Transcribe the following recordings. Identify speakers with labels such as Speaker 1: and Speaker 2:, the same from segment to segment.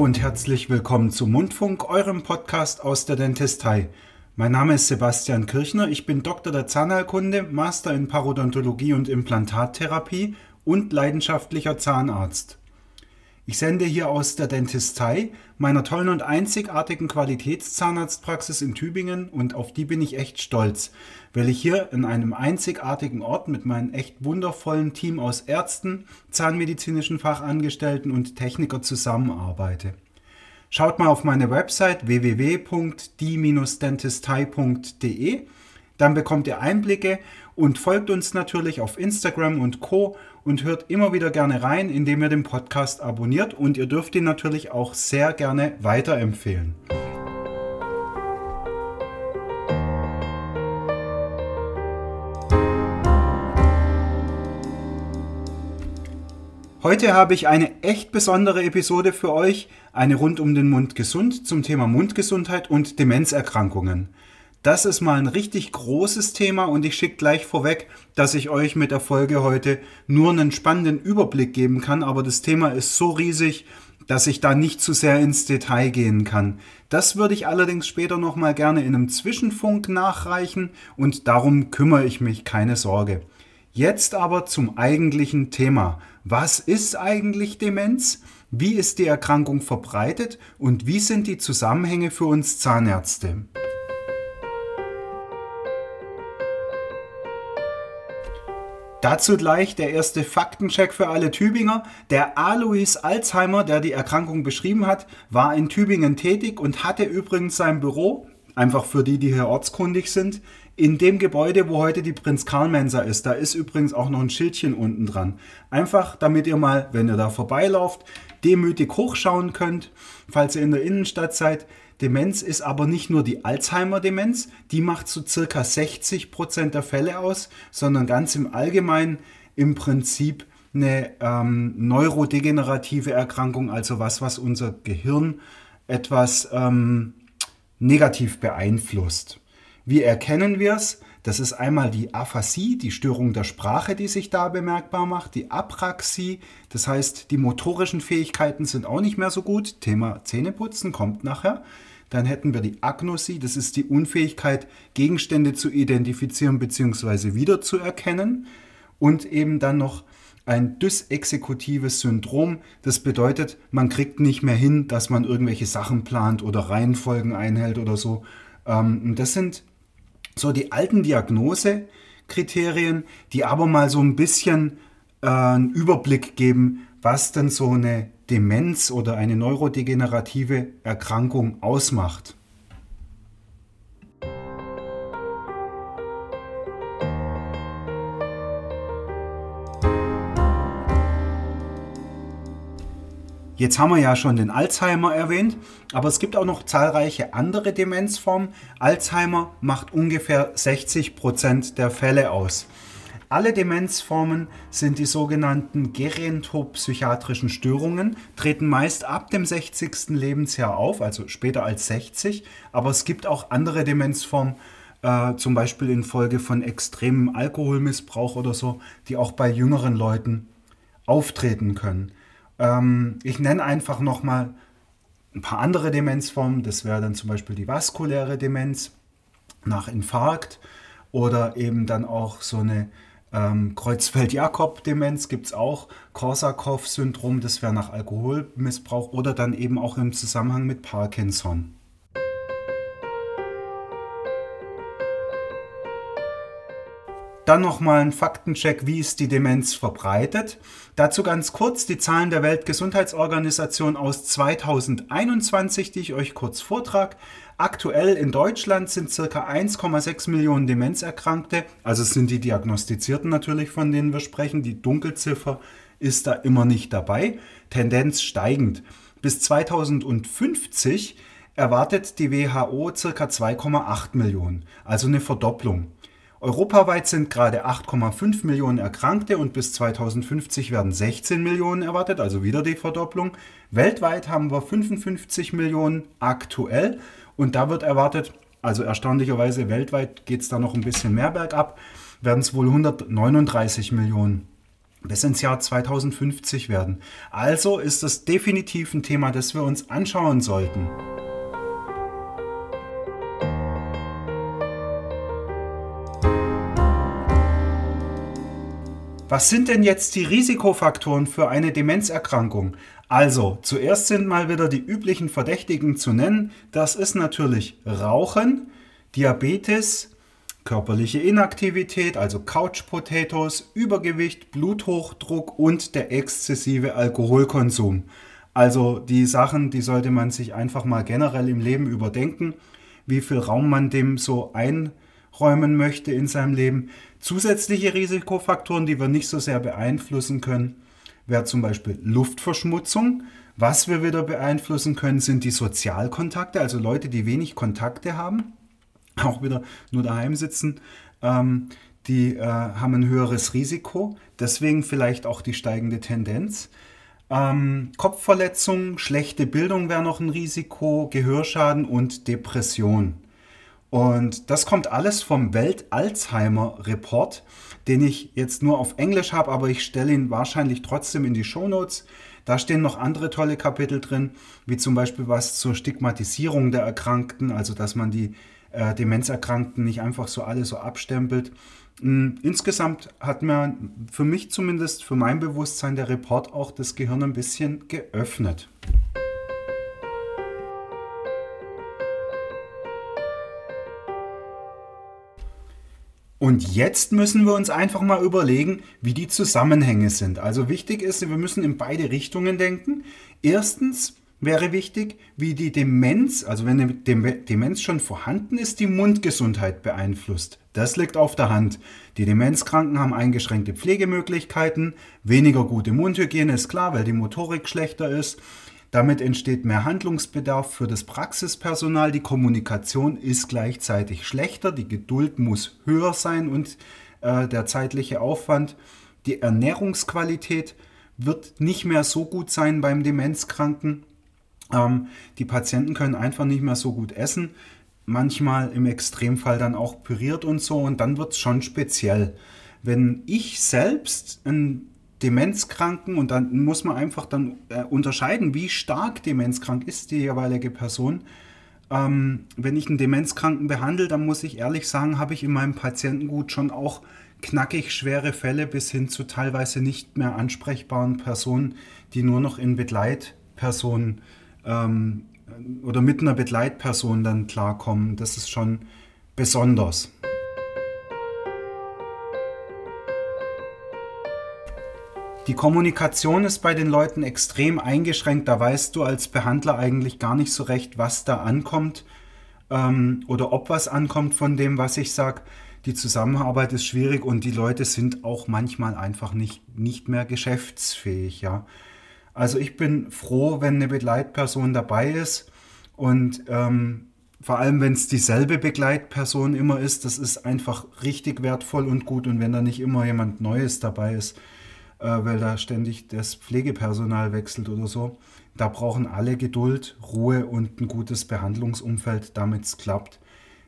Speaker 1: Und herzlich willkommen zu Mundfunk, eurem Podcast aus der Dentistei. Mein Name ist Sebastian Kirchner, ich bin Doktor der Zahnheilkunde, Master in Parodontologie und Implantattherapie und leidenschaftlicher Zahnarzt. Ich sende hier aus der Dentistei, meiner tollen und einzigartigen Qualitätszahnarztpraxis in Tübingen und auf die bin ich echt stolz, weil ich hier in einem einzigartigen Ort mit meinem echt wundervollen Team aus Ärzten, zahnmedizinischen Fachangestellten und Techniker zusammenarbeite. Schaut mal auf meine Website www.die-dentistei.de, dann bekommt ihr Einblicke und folgt uns natürlich auf Instagram und Co und hört immer wieder gerne rein, indem ihr den Podcast abonniert und ihr dürft ihn natürlich auch sehr gerne weiterempfehlen. Heute habe ich eine echt besondere Episode für euch, eine rund um den Mund gesund zum Thema Mundgesundheit und Demenzerkrankungen. Das ist mal ein richtig großes Thema und ich schicke gleich vorweg, dass ich euch mit der Folge heute nur einen spannenden Überblick geben kann, aber das Thema ist so riesig, dass ich da nicht zu sehr ins Detail gehen kann. Das würde ich allerdings später nochmal gerne in einem Zwischenfunk nachreichen und darum kümmere ich mich, keine Sorge. Jetzt aber zum eigentlichen Thema. Was ist eigentlich Demenz? Wie ist die Erkrankung verbreitet und wie sind die Zusammenhänge für uns Zahnärzte? Dazu gleich der erste Faktencheck für alle Tübinger. Der Alois Alzheimer, der die Erkrankung beschrieben hat, war in Tübingen tätig und hatte übrigens sein Büro, einfach für die, die hier ortskundig sind, in dem Gebäude, wo heute die Prinz-Karl-Mensa ist. Da ist übrigens auch noch ein Schildchen unten dran. Einfach, damit ihr mal, wenn ihr da vorbeilauft, demütig hochschauen könnt, falls ihr in der Innenstadt seid. Demenz ist aber nicht nur die Alzheimer-Demenz, die macht so circa 60 Prozent der Fälle aus, sondern ganz im Allgemeinen im Prinzip eine ähm, neurodegenerative Erkrankung, also was, was unser Gehirn etwas ähm, negativ beeinflusst. Wie erkennen wir es? Das ist einmal die Aphasie, die Störung der Sprache, die sich da bemerkbar macht, die Apraxie, das heißt, die motorischen Fähigkeiten sind auch nicht mehr so gut. Thema Zähneputzen kommt nachher. Dann hätten wir die Agnosie, das ist die Unfähigkeit, Gegenstände zu identifizieren bzw. wiederzuerkennen. Und eben dann noch ein dysexekutives Syndrom. Das bedeutet, man kriegt nicht mehr hin, dass man irgendwelche Sachen plant oder Reihenfolgen einhält oder so. Ähm, das sind so die alten Diagnosekriterien, die aber mal so ein bisschen äh, einen Überblick geben, was denn so eine Demenz oder eine neurodegenerative Erkrankung ausmacht. Jetzt haben wir ja schon den Alzheimer erwähnt, aber es gibt auch noch zahlreiche andere Demenzformen. Alzheimer macht ungefähr 60 Prozent der Fälle aus. Alle Demenzformen sind die sogenannten gerontopsychiatrischen Störungen, treten meist ab dem 60. Lebensjahr auf, also später als 60. Aber es gibt auch andere Demenzformen, äh, zum Beispiel infolge von extremem Alkoholmissbrauch oder so, die auch bei jüngeren Leuten auftreten können. Ähm, ich nenne einfach nochmal ein paar andere Demenzformen. Das wäre dann zum Beispiel die vaskuläre Demenz nach Infarkt oder eben dann auch so eine ähm, Kreuzfeld-Jakob-Demenz gibt es auch, Korsakow-Syndrom, das wäre nach Alkoholmissbrauch oder dann eben auch im Zusammenhang mit Parkinson. Dann nochmal ein Faktencheck, wie ist die Demenz verbreitet. Dazu ganz kurz die Zahlen der Weltgesundheitsorganisation aus 2021, die ich euch kurz vortrage. Aktuell in Deutschland sind ca. 1,6 Millionen Demenzerkrankte, also es sind die Diagnostizierten natürlich, von denen wir sprechen. Die Dunkelziffer ist da immer nicht dabei. Tendenz steigend. Bis 2050 erwartet die WHO ca. 2,8 Millionen, also eine Verdopplung. Europaweit sind gerade 8,5 Millionen Erkrankte und bis 2050 werden 16 Millionen erwartet, also wieder die Verdopplung. Weltweit haben wir 55 Millionen aktuell und da wird erwartet, also erstaunlicherweise weltweit geht es da noch ein bisschen mehr bergab, werden es wohl 139 Millionen bis ins Jahr 2050 werden. Also ist das definitiv ein Thema, das wir uns anschauen sollten. Was sind denn jetzt die Risikofaktoren für eine Demenzerkrankung? Also, zuerst sind mal wieder die üblichen Verdächtigen zu nennen. Das ist natürlich Rauchen, Diabetes, körperliche Inaktivität, also Couch Potatoes, Übergewicht, Bluthochdruck und der exzessive Alkoholkonsum. Also die Sachen, die sollte man sich einfach mal generell im Leben überdenken, wie viel Raum man dem so einräumen möchte in seinem Leben. Zusätzliche Risikofaktoren, die wir nicht so sehr beeinflussen können, wäre zum Beispiel Luftverschmutzung. Was wir wieder beeinflussen können, sind die Sozialkontakte, also Leute, die wenig Kontakte haben, auch wieder nur daheim sitzen. Ähm, die äh, haben ein höheres Risiko, deswegen vielleicht auch die steigende Tendenz. Ähm, Kopfverletzung, schlechte Bildung wäre noch ein Risiko, Gehörschaden und Depression. Und das kommt alles vom Welt-Alzheimer-Report, den ich jetzt nur auf Englisch habe, aber ich stelle ihn wahrscheinlich trotzdem in die Shownotes. Da stehen noch andere tolle Kapitel drin, wie zum Beispiel was zur Stigmatisierung der Erkrankten, also dass man die äh, Demenzerkrankten nicht einfach so alle so abstempelt. Hm, insgesamt hat mir für mich zumindest, für mein Bewusstsein der Report auch das Gehirn ein bisschen geöffnet. Und jetzt müssen wir uns einfach mal überlegen, wie die Zusammenhänge sind. Also wichtig ist, wir müssen in beide Richtungen denken. Erstens wäre wichtig, wie die Demenz, also wenn eine Demenz schon vorhanden ist, die Mundgesundheit beeinflusst. Das liegt auf der Hand. Die Demenzkranken haben eingeschränkte Pflegemöglichkeiten, weniger gute Mundhygiene ist klar, weil die Motorik schlechter ist. Damit entsteht mehr Handlungsbedarf für das Praxispersonal. Die Kommunikation ist gleichzeitig schlechter, die Geduld muss höher sein und äh, der zeitliche Aufwand. Die Ernährungsqualität wird nicht mehr so gut sein beim Demenzkranken. Ähm, die Patienten können einfach nicht mehr so gut essen. Manchmal im Extremfall dann auch püriert und so. Und dann wird es schon speziell. Wenn ich selbst ein Demenzkranken und dann muss man einfach dann äh, unterscheiden, wie stark demenzkrank ist die jeweilige Person. Ähm, wenn ich einen Demenzkranken behandle, dann muss ich ehrlich sagen, habe ich in meinem Patientengut schon auch knackig schwere Fälle bis hin zu teilweise nicht mehr ansprechbaren Personen, die nur noch in Begleitpersonen ähm, oder mit einer Begleitperson dann klarkommen. Das ist schon besonders. Die Kommunikation ist bei den Leuten extrem eingeschränkt. Da weißt du als Behandler eigentlich gar nicht so recht, was da ankommt ähm, oder ob was ankommt von dem, was ich sage. Die Zusammenarbeit ist schwierig und die Leute sind auch manchmal einfach nicht, nicht mehr geschäftsfähig. Ja. Also ich bin froh, wenn eine Begleitperson dabei ist und ähm, vor allem, wenn es dieselbe Begleitperson immer ist, das ist einfach richtig wertvoll und gut. Und wenn da nicht immer jemand Neues dabei ist, weil da ständig das Pflegepersonal wechselt oder so. Da brauchen alle Geduld, Ruhe und ein gutes Behandlungsumfeld, damit es klappt.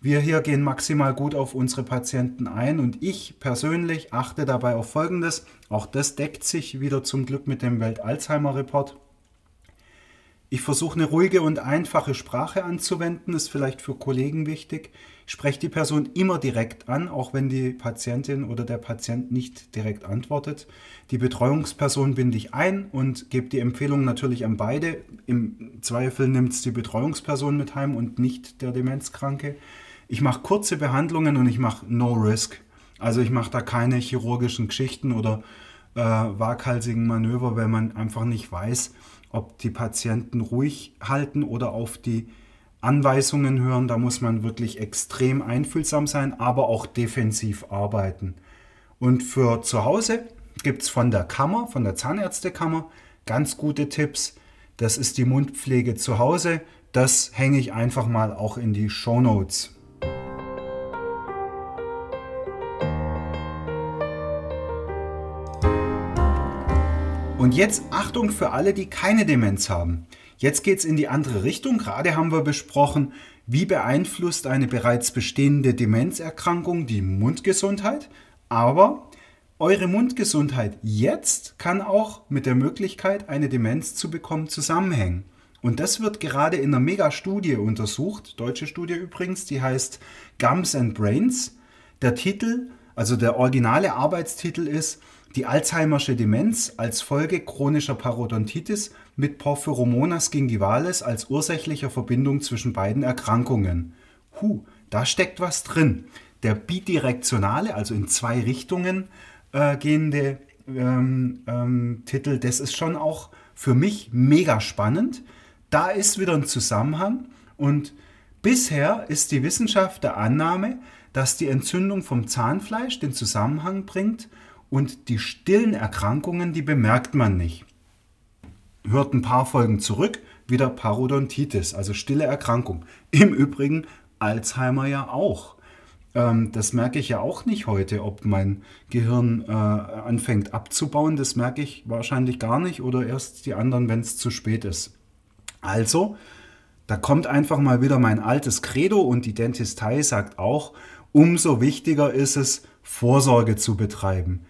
Speaker 1: Wir hier gehen maximal gut auf unsere Patienten ein und ich persönlich achte dabei auf Folgendes. Auch das deckt sich wieder zum Glück mit dem Welt-Alzheimer-Report. Ich versuche eine ruhige und einfache Sprache anzuwenden, ist vielleicht für Kollegen wichtig. Ich spreche die Person immer direkt an, auch wenn die Patientin oder der Patient nicht direkt antwortet. Die Betreuungsperson binde ich ein und gebe die Empfehlung natürlich an beide. Im Zweifel nimmt es die Betreuungsperson mit heim und nicht der Demenzkranke. Ich mache kurze Behandlungen und ich mache No Risk. Also ich mache da keine chirurgischen Geschichten oder äh, waghalsigen Manöver, weil man einfach nicht weiß, ob die Patienten ruhig halten oder auf die Anweisungen hören. Da muss man wirklich extrem einfühlsam sein, aber auch defensiv arbeiten. Und für zu Hause gibt es von der Kammer, von der Zahnärztekammer, ganz gute Tipps. Das ist die Mundpflege zu Hause. Das hänge ich einfach mal auch in die Show Notes. Und jetzt Achtung für alle, die keine Demenz haben. Jetzt geht es in die andere Richtung. Gerade haben wir besprochen, wie beeinflusst eine bereits bestehende Demenzerkrankung die Mundgesundheit. Aber eure Mundgesundheit jetzt kann auch mit der Möglichkeit, eine Demenz zu bekommen, zusammenhängen. Und das wird gerade in einer Megastudie untersucht, deutsche Studie übrigens, die heißt Gums and Brains. Der Titel, also der originale Arbeitstitel ist Die Alzheimersche Demenz als Folge chronischer Parodontitis mit Porphyromonas gingivales als ursächlicher Verbindung zwischen beiden Erkrankungen. Huh, da steckt was drin. Der bidirektionale, also in zwei Richtungen äh, gehende ähm, ähm, Titel, das ist schon auch für mich mega spannend. Da ist wieder ein Zusammenhang und bisher ist die Wissenschaft der Annahme, dass die Entzündung vom Zahnfleisch den Zusammenhang bringt und die stillen Erkrankungen, die bemerkt man nicht. Hört ein paar Folgen zurück, wieder Parodontitis, also stille Erkrankung. Im Übrigen Alzheimer ja auch. Ähm, das merke ich ja auch nicht heute, ob mein Gehirn äh, anfängt abzubauen. Das merke ich wahrscheinlich gar nicht oder erst die anderen, wenn es zu spät ist. Also, da kommt einfach mal wieder mein altes Credo und die Dentistei sagt auch, umso wichtiger ist es, Vorsorge zu betreiben.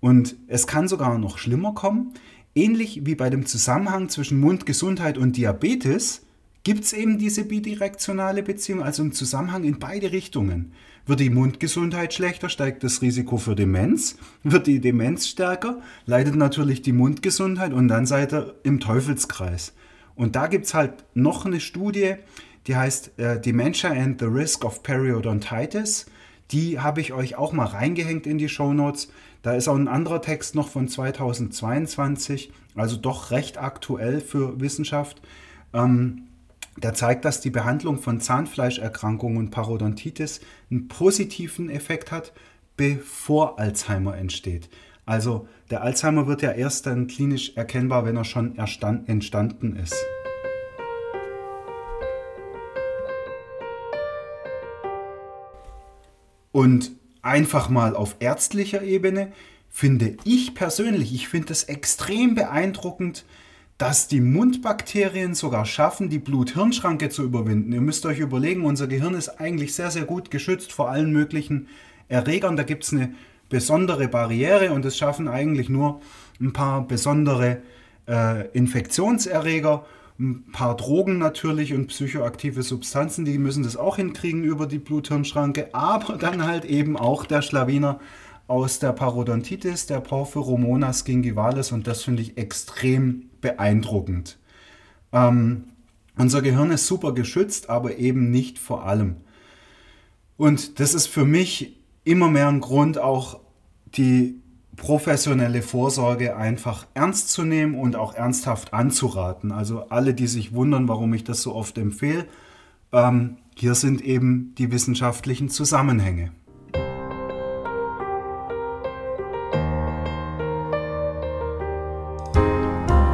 Speaker 1: Und es kann sogar noch schlimmer kommen. Ähnlich wie bei dem Zusammenhang zwischen Mundgesundheit und Diabetes gibt es eben diese bidirektionale Beziehung, also einen Zusammenhang in beide Richtungen. Wird die Mundgesundheit schlechter, steigt das Risiko für Demenz. Wird die Demenz stärker, leidet natürlich die Mundgesundheit und dann seid ihr im Teufelskreis. Und da gibt es halt noch eine Studie, die heißt äh, Dementia and the Risk of Periodontitis. Die habe ich euch auch mal reingehängt in die Show Notes. Da ist auch ein anderer Text noch von 2022, also doch recht aktuell für Wissenschaft. Ähm, der zeigt, dass die Behandlung von Zahnfleischerkrankungen und Parodontitis einen positiven Effekt hat, bevor Alzheimer entsteht. Also der Alzheimer wird ja erst dann klinisch erkennbar, wenn er schon entstanden ist. Und einfach mal auf ärztlicher Ebene finde ich persönlich, ich finde es extrem beeindruckend, dass die Mundbakterien sogar schaffen, die Blut-Hirn-Schranke zu überwinden. Ihr müsst euch überlegen, unser Gehirn ist eigentlich sehr, sehr gut geschützt vor allen möglichen Erregern. Da gibt es eine besondere Barriere und es schaffen eigentlich nur ein paar besondere äh, Infektionserreger, ein paar Drogen natürlich und psychoaktive Substanzen, die müssen das auch hinkriegen über die Blut-Hirn-Schranke, aber dann halt eben auch der Schlawiner aus der Parodontitis, der Porphyromonas gingivalis und das finde ich extrem beeindruckend. Ähm, unser Gehirn ist super geschützt, aber eben nicht vor allem. Und das ist für mich immer mehr ein Grund, auch die professionelle Vorsorge einfach ernst zu nehmen und auch ernsthaft anzuraten. Also alle, die sich wundern, warum ich das so oft empfehle, ähm, hier sind eben die wissenschaftlichen Zusammenhänge.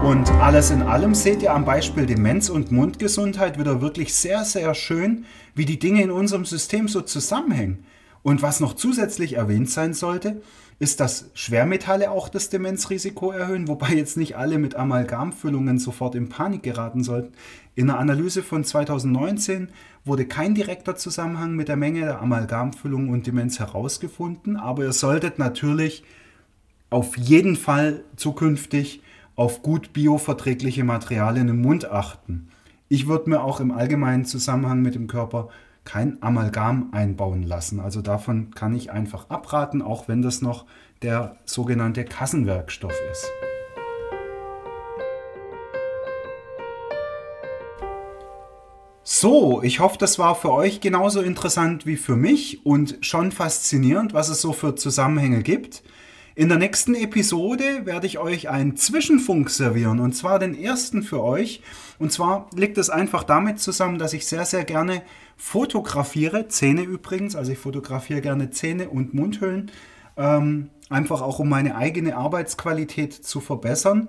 Speaker 1: Und alles in allem seht ihr am Beispiel Demenz und Mundgesundheit wieder wirklich sehr, sehr schön, wie die Dinge in unserem System so zusammenhängen. Und was noch zusätzlich erwähnt sein sollte, ist, dass Schwermetalle auch das Demenzrisiko erhöhen, wobei jetzt nicht alle mit Amalgamfüllungen sofort in Panik geraten sollten. In einer Analyse von 2019 wurde kein direkter Zusammenhang mit der Menge der Amalgamfüllung und Demenz herausgefunden, aber ihr solltet natürlich auf jeden Fall zukünftig auf gut bioverträgliche Materialien im Mund achten. Ich würde mir auch im allgemeinen Zusammenhang mit dem Körper kein Amalgam einbauen lassen. Also davon kann ich einfach abraten, auch wenn das noch der sogenannte Kassenwerkstoff ist. So, ich hoffe, das war für euch genauso interessant wie für mich und schon faszinierend, was es so für Zusammenhänge gibt. In der nächsten Episode werde ich euch einen Zwischenfunk servieren und zwar den ersten für euch. Und zwar liegt es einfach damit zusammen, dass ich sehr, sehr gerne fotografiere, Zähne übrigens, also ich fotografiere gerne Zähne und Mundhöhlen, ähm, einfach auch um meine eigene Arbeitsqualität zu verbessern.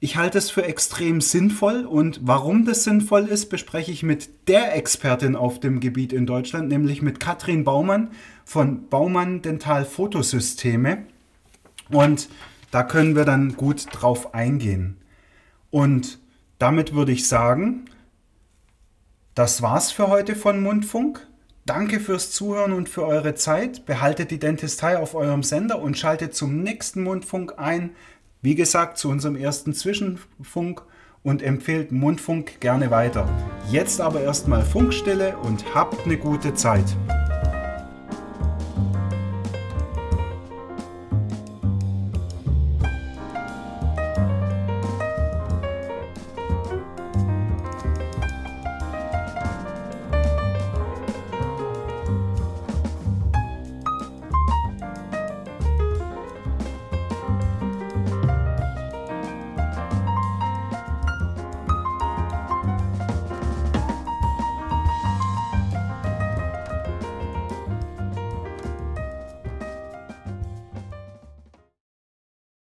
Speaker 1: Ich halte es für extrem sinnvoll und warum das sinnvoll ist, bespreche ich mit der Expertin auf dem Gebiet in Deutschland, nämlich mit Katrin Baumann von Baumann Dental Fotosysteme. Und da können wir dann gut drauf eingehen. Und damit würde ich sagen, das war's für heute von Mundfunk. Danke fürs Zuhören und für eure Zeit. Behaltet die Dentistei auf eurem Sender und schaltet zum nächsten Mundfunk ein. Wie gesagt, zu unserem ersten Zwischenfunk und empfehlt Mundfunk gerne weiter. Jetzt aber erstmal Funkstille und habt eine gute Zeit.